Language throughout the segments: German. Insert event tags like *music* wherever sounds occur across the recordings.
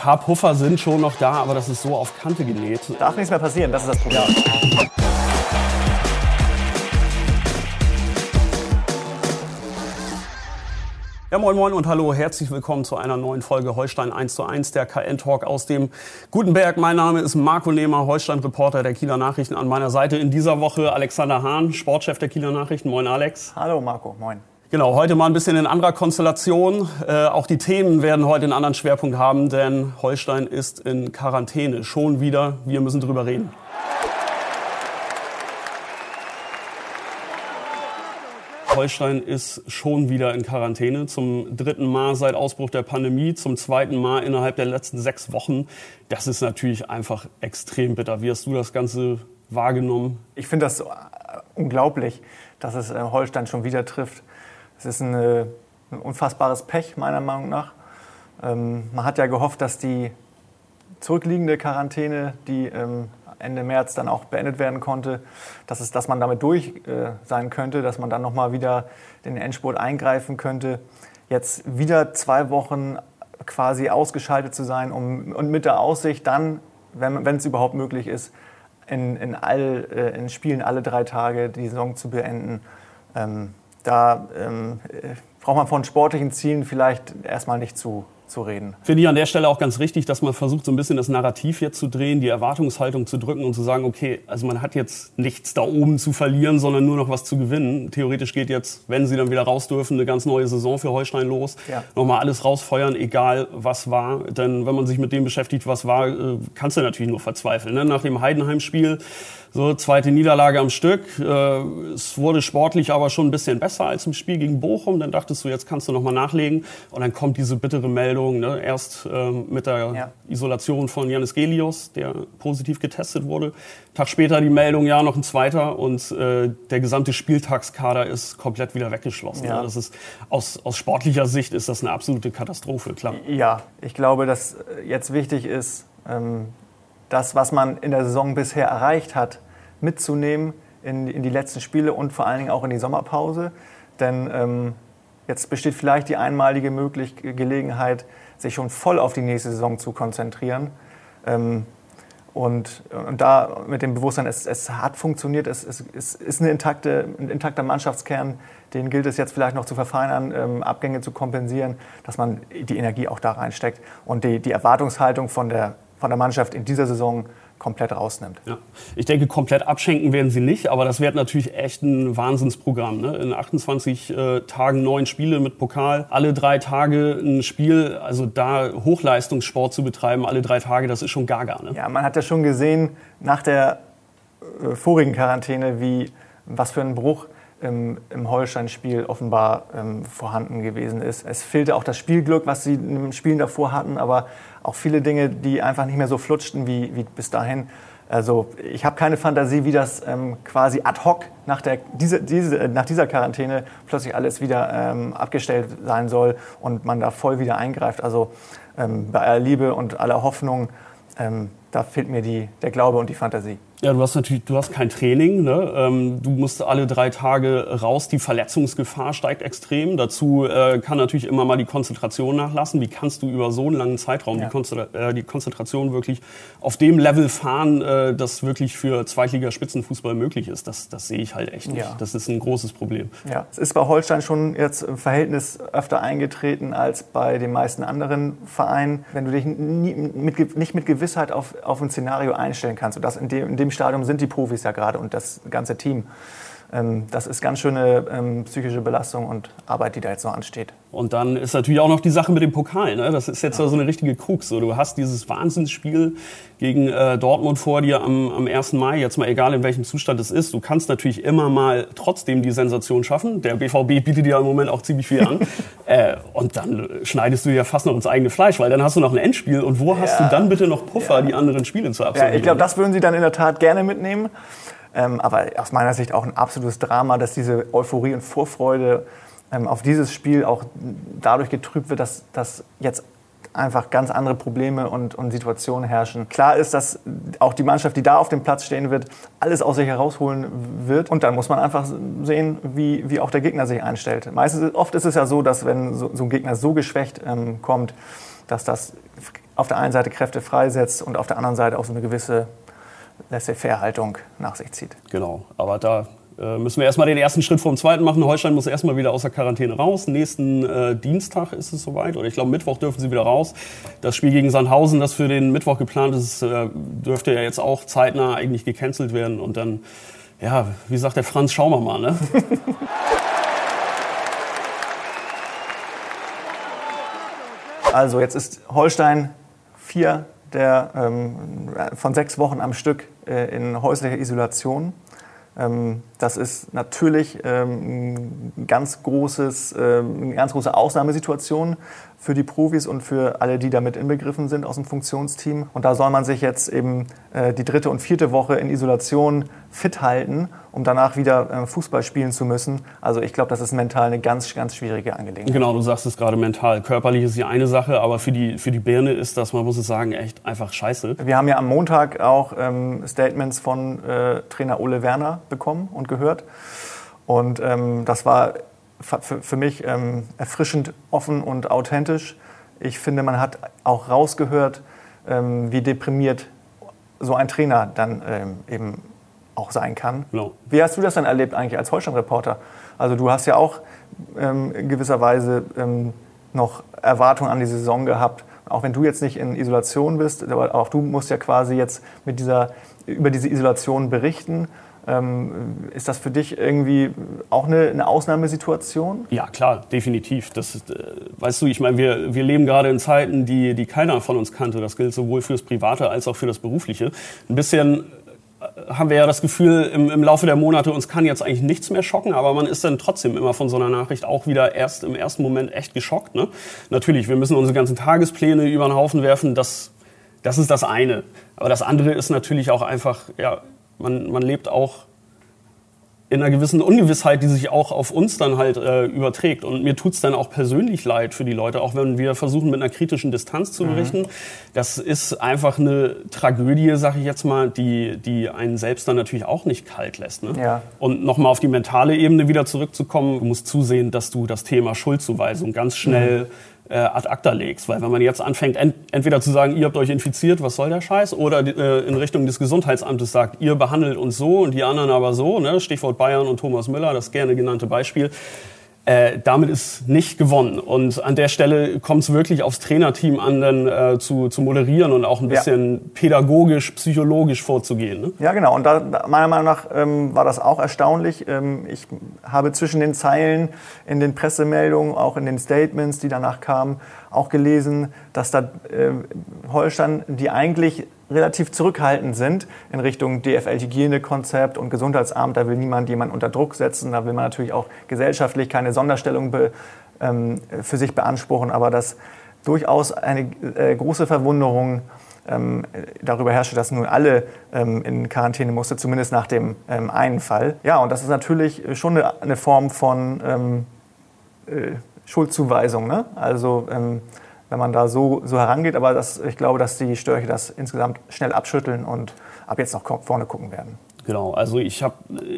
paar Puffer sind schon noch da, aber das ist so auf Kante genäht. Darf nichts mehr passieren, das ist das Problem. Ja. Ja, moin moin und hallo, herzlich willkommen zu einer neuen Folge Holstein 1 zu 1, der KN-Talk aus dem Gutenberg. Mein Name ist Marco Nehmer, Holstein-Reporter der Kieler Nachrichten. An meiner Seite in dieser Woche Alexander Hahn, Sportchef der Kieler Nachrichten. Moin Alex. Hallo Marco, moin. Genau, heute mal ein bisschen in anderer Konstellation. Äh, auch die Themen werden heute einen anderen Schwerpunkt haben, denn Holstein ist in Quarantäne. Schon wieder, wir müssen drüber reden. Holstein ist schon wieder in Quarantäne. Zum dritten Mal seit Ausbruch der Pandemie, zum zweiten Mal innerhalb der letzten sechs Wochen. Das ist natürlich einfach extrem bitter. Wie hast du das Ganze wahrgenommen? Ich finde das unglaublich, dass es äh, Holstein schon wieder trifft. Es ist ein, äh, ein unfassbares Pech, meiner Meinung nach. Ähm, man hat ja gehofft, dass die zurückliegende Quarantäne, die ähm, Ende März dann auch beendet werden konnte, dass, es, dass man damit durch äh, sein könnte, dass man dann nochmal wieder in den Endspurt eingreifen könnte. Jetzt wieder zwei Wochen quasi ausgeschaltet zu sein um, und mit der Aussicht dann, wenn es überhaupt möglich ist, in, in, all, äh, in Spielen alle drei Tage die Saison zu beenden. Ähm, da ähm, äh, braucht man von sportlichen Zielen vielleicht erstmal nicht zu zu reden. Finde ich an der Stelle auch ganz richtig, dass man versucht, so ein bisschen das Narrativ jetzt zu drehen, die Erwartungshaltung zu drücken und zu sagen, okay, also man hat jetzt nichts da oben zu verlieren, sondern nur noch was zu gewinnen. Theoretisch geht jetzt, wenn sie dann wieder raus dürfen, eine ganz neue Saison für Holstein los. Ja. Nochmal alles rausfeuern, egal was war. Denn wenn man sich mit dem beschäftigt, was war, äh, kannst du natürlich nur verzweifeln. Ne? Nach dem Heidenheim-Spiel so, zweite Niederlage am Stück. Äh, es wurde sportlich aber schon ein bisschen besser als im Spiel gegen Bochum. Dann dachtest du, jetzt kannst du nochmal nachlegen. Und dann kommt diese bittere Meldung, ne? erst äh, mit der ja. Isolation von Janis Gelios, der positiv getestet wurde. Tag später die Meldung, ja, noch ein zweiter. Und äh, der gesamte Spieltagskader ist komplett wieder weggeschlossen. Ja. Das ist, aus, aus sportlicher Sicht ist das eine absolute Katastrophe, klar. Ja, ich glaube, dass jetzt wichtig ist, ähm, das, was man in der Saison bisher erreicht hat, mitzunehmen in, in die letzten Spiele und vor allen Dingen auch in die Sommerpause. Denn ähm, jetzt besteht vielleicht die einmalige Möglich Gelegenheit, sich schon voll auf die nächste Saison zu konzentrieren. Ähm, und, und da mit dem Bewusstsein, es, es hat funktioniert, es, es, es ist eine intakte, ein intakter Mannschaftskern, den gilt es jetzt vielleicht noch zu verfeinern, ähm, Abgänge zu kompensieren, dass man die Energie auch da reinsteckt und die, die Erwartungshaltung von der von der Mannschaft in dieser Saison komplett rausnimmt. Ja. Ich denke, komplett abschenken werden sie nicht, aber das wird natürlich echt ein Wahnsinnsprogramm. Ne? In 28 äh, Tagen neun Spiele mit Pokal, alle drei Tage ein Spiel, also da Hochleistungssport zu betreiben, alle drei Tage, das ist schon gaga. Ne? Ja, man hat ja schon gesehen nach der äh, vorigen Quarantäne, wie was für ein Bruch im, im Holstein-Spiel offenbar ähm, vorhanden gewesen ist. Es fehlte auch das Spielglück, was sie im Spielen davor hatten, aber auch viele Dinge, die einfach nicht mehr so flutschten wie, wie bis dahin. Also ich habe keine Fantasie, wie das ähm, quasi ad hoc nach, der, diese, diese, nach dieser Quarantäne plötzlich alles wieder ähm, abgestellt sein soll und man da voll wieder eingreift. Also ähm, bei aller Liebe und aller Hoffnung, ähm, da fehlt mir die, der Glaube und die Fantasie. Ja, du hast natürlich, du hast kein Training. Ne? Ähm, du musst alle drei Tage raus. Die Verletzungsgefahr steigt extrem. Dazu äh, kann natürlich immer mal die Konzentration nachlassen. Wie kannst du über so einen langen Zeitraum ja. die, Konzentra äh, die, Konzentration wirklich auf dem Level fahren, äh, das wirklich für Zweitliga-Spitzenfußball möglich ist? Das, das sehe ich halt echt nicht. Ja. Das ist ein großes Problem. Ja, es ist bei Holstein schon jetzt im Verhältnis öfter eingetreten als bei den meisten anderen Vereinen. Wenn du dich nie, mit, nicht mit Gewissheit auf, auf ein Szenario einstellen kannst und das in dem, in dem Stadium sind die Profis ja gerade und das ganze Team. Ähm, das ist ganz schöne ähm, psychische Belastung und Arbeit, die da jetzt noch ansteht. Und dann ist natürlich auch noch die Sache mit dem Pokal. Ne? Das ist jetzt ja. so eine richtige Krux. So, du hast dieses Wahnsinnsspiel gegen äh, Dortmund vor dir am, am 1. Mai, jetzt mal egal in welchem Zustand es ist. Du kannst natürlich immer mal trotzdem die Sensation schaffen. Der BVB bietet dir im Moment auch ziemlich viel an. *laughs* äh, und dann schneidest du ja fast noch ins eigene Fleisch, weil dann hast du noch ein Endspiel. Und wo ja. hast du dann bitte noch Puffer, ja. die anderen Spiele zu absolvieren? Ja, ich glaube, das würden sie dann in der Tat gerne mitnehmen. Ähm, aber aus meiner Sicht auch ein absolutes Drama, dass diese Euphorie und Vorfreude ähm, auf dieses Spiel auch dadurch getrübt wird, dass, dass jetzt einfach ganz andere Probleme und, und Situationen herrschen. Klar ist, dass auch die Mannschaft, die da auf dem Platz stehen wird, alles aus sich herausholen wird. Und dann muss man einfach sehen, wie, wie auch der Gegner sich einstellt. Meistens, oft ist es ja so, dass wenn so, so ein Gegner so geschwächt ähm, kommt, dass das auf der einen Seite Kräfte freisetzt und auf der anderen Seite auch so eine gewisse Laissez-faire-Haltung nach sich zieht. Genau, aber da äh, müssen wir erstmal den ersten Schritt vom zweiten machen. Holstein muss erstmal wieder aus der Quarantäne raus. Nächsten äh, Dienstag ist es soweit, oder ich glaube Mittwoch dürfen sie wieder raus. Das Spiel gegen Sandhausen, das für den Mittwoch geplant ist, äh, dürfte ja jetzt auch zeitnah eigentlich gecancelt werden. Und dann, ja, wie sagt der Franz, schauen wir mal. Ne? *laughs* also jetzt ist Holstein vier der ähm, von sechs Wochen am Stück äh, in häuslicher Isolation. Ähm, das ist natürlich ähm, ein ganz großes, ähm, eine ganz große Ausnahmesituation für die Profis und für alle, die damit inbegriffen sind aus dem Funktionsteam. Und da soll man sich jetzt eben äh, die dritte und vierte Woche in Isolation fit halten, um danach wieder äh, Fußball spielen zu müssen. Also ich glaube, das ist mental eine ganz, ganz schwierige Angelegenheit. Genau, du sagst es gerade mental. Körperlich ist die eine Sache, aber für die, für die Birne ist das, man muss es sagen, echt einfach scheiße. Wir haben ja am Montag auch ähm, Statements von äh, Trainer Ole Werner bekommen und gehört. Und ähm, das war für, für mich ähm, erfrischend offen und authentisch. Ich finde, man hat auch rausgehört, ähm, wie deprimiert so ein Trainer dann ähm, eben auch sein kann. No. Wie hast du das dann erlebt eigentlich als Holstein-Reporter? Also du hast ja auch ähm, in gewisser Weise ähm, noch Erwartungen an die Saison gehabt. Auch wenn du jetzt nicht in Isolation bist, aber auch du musst ja quasi jetzt mit dieser, über diese Isolation berichten. Ähm, ist das für dich irgendwie auch eine, eine, Ausnahmesituation? Ja, klar, definitiv. Das ist, äh, weißt du, ich meine, wir, wir leben gerade in Zeiten, die, die keiner von uns kannte. Das gilt sowohl fürs Private als auch für das Berufliche. Ein bisschen haben wir ja das Gefühl, im, im Laufe der Monate, uns kann jetzt eigentlich nichts mehr schocken, aber man ist dann trotzdem immer von so einer Nachricht auch wieder erst im ersten Moment echt geschockt. Ne? Natürlich, wir müssen unsere ganzen Tagespläne über den Haufen werfen, das, das ist das eine. Aber das andere ist natürlich auch einfach, ja, man, man lebt auch in einer gewissen Ungewissheit, die sich auch auf uns dann halt äh, überträgt. Und mir tut's dann auch persönlich leid für die Leute, auch wenn wir versuchen, mit einer kritischen Distanz zu mhm. berichten. Mhm. Das ist einfach eine Tragödie, sag ich jetzt mal, die, die einen selbst dann natürlich auch nicht kalt lässt. Ne? Ja. Und nochmal auf die mentale Ebene wieder zurückzukommen, du musst zusehen, dass du das Thema Schuldzuweisung ganz schnell mhm äh, ad acta legst. Weil wenn man jetzt anfängt, ent entweder zu sagen, ihr habt euch infiziert, was soll der Scheiß, oder äh, in Richtung des Gesundheitsamtes sagt, ihr behandelt uns so und die anderen aber so, ne? Stichwort Bayern und Thomas Müller, das gerne genannte Beispiel, äh, damit ist nicht gewonnen. Und an der Stelle kommt es wirklich aufs Trainerteam an, dann äh, zu, zu moderieren und auch ein bisschen ja. pädagogisch, psychologisch vorzugehen. Ne? Ja, genau. Und da, meiner Meinung nach ähm, war das auch erstaunlich. Ähm, ich habe zwischen den Zeilen in den Pressemeldungen, auch in den Statements, die danach kamen, auch gelesen, dass da äh, Holstein, die eigentlich relativ zurückhaltend sind in Richtung DFL-Hygienekonzept und Gesundheitsamt. Da will niemand jemanden unter Druck setzen. Da will man natürlich auch gesellschaftlich keine Sonderstellung be, ähm, für sich beanspruchen. Aber dass durchaus eine äh, große Verwunderung ähm, darüber herrschte, dass nun alle ähm, in Quarantäne musste, zumindest nach dem ähm, einen Fall. Ja, und das ist natürlich schon eine, eine Form von ähm, äh, Schuldzuweisung. Ne? Also ähm, wenn man da so, so herangeht. Aber das, ich glaube, dass die Störche das insgesamt schnell abschütteln und ab jetzt noch vorne gucken werden. Genau, also ich habe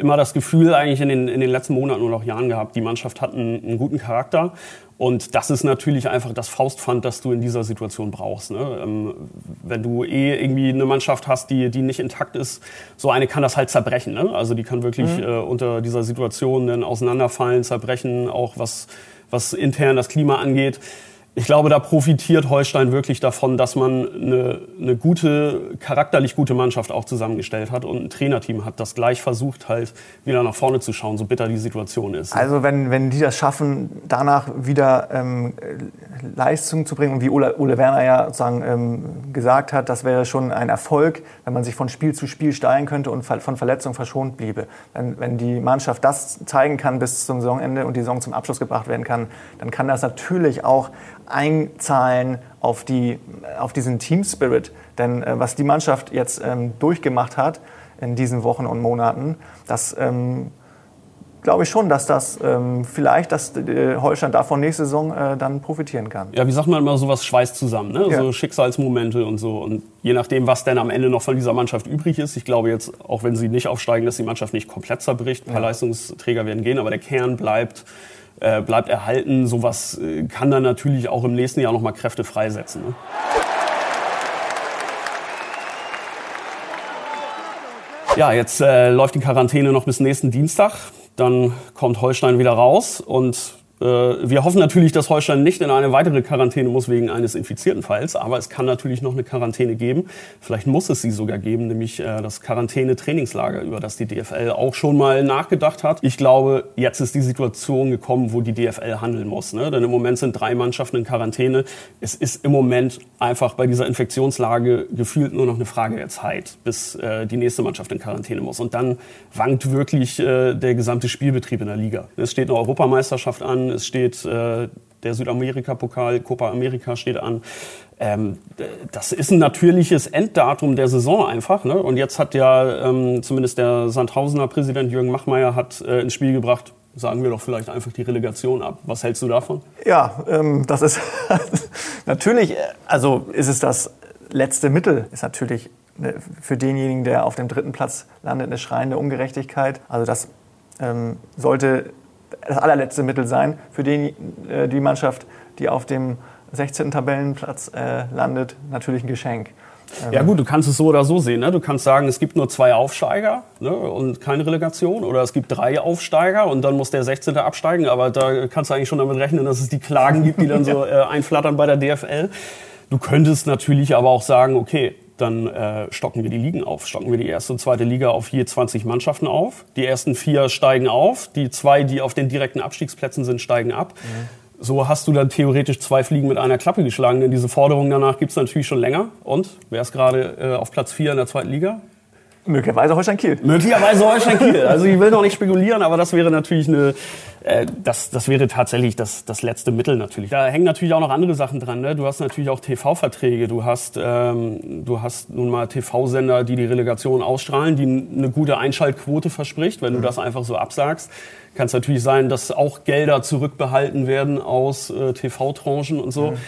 immer das Gefühl eigentlich in den, in den letzten Monaten oder auch Jahren gehabt, die Mannschaft hat einen, einen guten Charakter und das ist natürlich einfach das Faustpfand, das du in dieser Situation brauchst. Ne? Ähm, wenn du eh irgendwie eine Mannschaft hast, die, die nicht intakt ist, so eine kann das halt zerbrechen. Ne? Also die kann wirklich mhm. äh, unter dieser Situation dann auseinanderfallen, zerbrechen, auch was, was intern das Klima angeht ich glaube, da profitiert Holstein wirklich davon, dass man eine, eine gute, charakterlich gute Mannschaft auch zusammengestellt hat und ein Trainerteam hat, das gleich versucht, halt wieder nach vorne zu schauen, so bitter die Situation ist. Also wenn, wenn die das schaffen, danach wieder ähm, Leistung zu bringen und wie Ole, Ole Werner ja sozusagen ähm, gesagt hat, das wäre schon ein Erfolg, wenn man sich von Spiel zu Spiel steigen könnte und von Verletzungen verschont bliebe. Wenn, wenn die Mannschaft das zeigen kann bis zum Saisonende und die Saison zum Abschluss gebracht werden kann, dann kann das natürlich auch einzahlen auf, die, auf diesen Team Spirit. Denn äh, was die Mannschaft jetzt ähm, durchgemacht hat in diesen Wochen und Monaten, das ähm, glaube ich schon, dass das ähm, vielleicht, dass äh, Holstein davon nächste Saison äh, dann profitieren kann. Ja, wie sagt man immer, sowas schweißt zusammen, ne? Ja. so Schicksalsmomente und so. Und je nachdem, was denn am Ende noch von dieser Mannschaft übrig ist, ich glaube jetzt, auch wenn sie nicht aufsteigen, dass die Mannschaft nicht komplett zerbricht. Ein paar ja. Leistungsträger werden gehen, aber der Kern bleibt äh, bleibt erhalten. Sowas äh, kann dann natürlich auch im nächsten Jahr nochmal Kräfte freisetzen. Ne? Ja, jetzt äh, läuft die Quarantäne noch bis nächsten Dienstag. Dann kommt Holstein wieder raus und wir hoffen natürlich, dass Holstein nicht in eine weitere Quarantäne muss wegen eines infizierten Falls, aber es kann natürlich noch eine Quarantäne geben. Vielleicht muss es sie sogar geben, nämlich äh, das Quarantäne-Trainingslager, über das die DFL auch schon mal nachgedacht hat. Ich glaube, jetzt ist die Situation gekommen, wo die DFL handeln muss. Ne? Denn im Moment sind drei Mannschaften in Quarantäne. Es ist im Moment einfach bei dieser Infektionslage gefühlt nur noch eine Frage der Zeit, bis äh, die nächste Mannschaft in Quarantäne muss. Und dann wankt wirklich äh, der gesamte Spielbetrieb in der Liga. Es steht eine Europameisterschaft an es steht äh, der Südamerika-Pokal, Copa America steht an. Ähm, das ist ein natürliches Enddatum der Saison einfach. Ne? Und jetzt hat ja ähm, zumindest der Sandhausener Präsident Jürgen Machmeier hat äh, ins Spiel gebracht, sagen wir doch vielleicht einfach die Relegation ab. Was hältst du davon? Ja, ähm, das ist *laughs* natürlich, äh, also ist es das letzte Mittel, ist natürlich ne, für denjenigen, der auf dem dritten Platz landet, eine schreiende Ungerechtigkeit. Also das ähm, sollte das allerletzte Mittel sein für die, äh, die Mannschaft, die auf dem 16. Tabellenplatz äh, landet, natürlich ein Geschenk. Ähm, ja gut, du kannst es so oder so sehen. Ne? Du kannst sagen, es gibt nur zwei Aufsteiger ne? und keine Relegation. Oder es gibt drei Aufsteiger und dann muss der 16. absteigen. Aber da kannst du eigentlich schon damit rechnen, dass es die Klagen gibt, die dann so *laughs* äh, einflattern bei der DFL. Du könntest natürlich aber auch sagen, okay, dann äh, stocken wir die Ligen auf. Stocken wir die erste und zweite Liga auf je 20 Mannschaften auf. Die ersten vier steigen auf. Die zwei, die auf den direkten Abstiegsplätzen sind, steigen ab. Mhm. So hast du dann theoretisch zwei Fliegen mit einer Klappe geschlagen. Denn diese Forderung danach gibt es natürlich schon länger. Und wer ist gerade äh, auf Platz vier in der zweiten Liga? Möglicherweise Holstein Kiel. Möglicherweise Holstein Kiel. Also ich will noch nicht spekulieren, aber das wäre natürlich eine, äh, das, das wäre tatsächlich das, das letzte Mittel natürlich. Da hängen natürlich auch noch andere Sachen dran. Ne? Du hast natürlich auch TV-Verträge. Du hast, ähm, du hast nun mal TV-Sender, die die Relegation ausstrahlen, die eine gute Einschaltquote verspricht. Wenn du das einfach so absagst, kann es natürlich sein, dass auch Gelder zurückbehalten werden aus äh, TV-Tranchen und so. Mhm.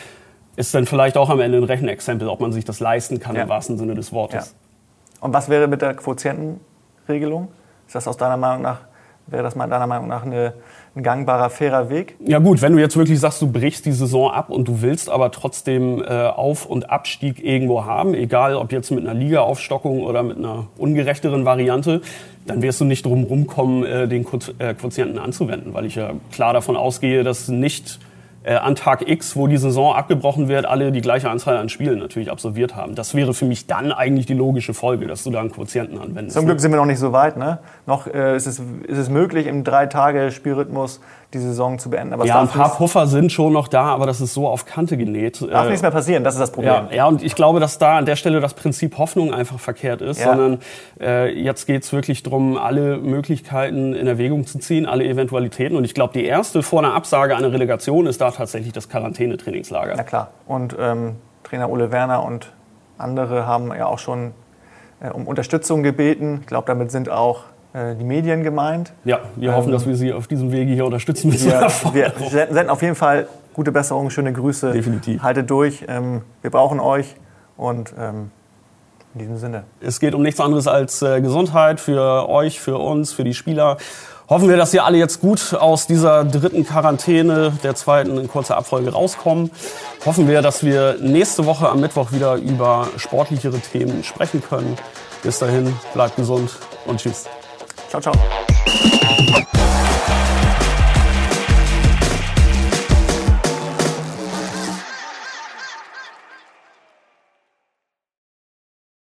Ist dann vielleicht auch am Ende ein Rechenexempel, ob man sich das leisten kann ja. im wahrsten Sinne des Wortes. Ja. Und was wäre mit der Quotientenregelung? Ist das aus deiner Meinung nach, wäre das deiner Meinung nach eine, ein gangbarer, fairer Weg? Ja gut, wenn du jetzt wirklich sagst, du brichst die Saison ab und du willst aber trotzdem äh, Auf- und Abstieg irgendwo haben, egal ob jetzt mit einer Ligaaufstockung oder mit einer ungerechteren Variante, dann wirst du nicht drum rumkommen, äh, den äh, Quotienten anzuwenden, weil ich ja klar davon ausgehe, dass nicht äh, an Tag X, wo die Saison abgebrochen wird, alle die gleiche Anzahl an Spielen natürlich absolviert haben. Das wäre für mich dann eigentlich die logische Folge, dass du da einen Quotienten anwendest. Zum Glück sind wir noch nicht so weit. Ne? Noch äh, ist, es, ist es möglich, im Drei-Tage-Spielrhythmus die Saison zu beenden. Aber ja, ein paar Puffer sind schon noch da, aber das ist so auf Kante genäht. Darf äh, nichts mehr passieren, das ist das Problem. Ja, ja, und ich glaube, dass da an der Stelle das Prinzip Hoffnung einfach verkehrt ist, ja. sondern äh, jetzt geht es wirklich darum, alle Möglichkeiten in Erwägung zu ziehen, alle Eventualitäten. Und ich glaube, die erste vor einer Absage einer Relegation ist da tatsächlich das Quarantänetrainingslager. Na klar. Und ähm, Trainer Ole Werner und andere haben ja auch schon äh, um Unterstützung gebeten. Ich glaube, damit sind auch die Medien gemeint. Ja, wir ähm, hoffen, dass wir Sie auf diesem Wege hier unterstützen müssen. Wir, *laughs* wir senden auf jeden Fall gute Besserung, schöne Grüße. Definitiv. Haltet durch. Ähm, wir brauchen euch und ähm, in diesem Sinne. Es geht um nichts anderes als äh, Gesundheit für euch, für uns, für die Spieler. Hoffen wir, dass ihr alle jetzt gut aus dieser dritten Quarantäne, der zweiten in kurzer Abfolge rauskommen. Hoffen wir, dass wir nächste Woche am Mittwoch wieder über sportlichere Themen sprechen können. Bis dahin, bleibt gesund und tschüss. 小丑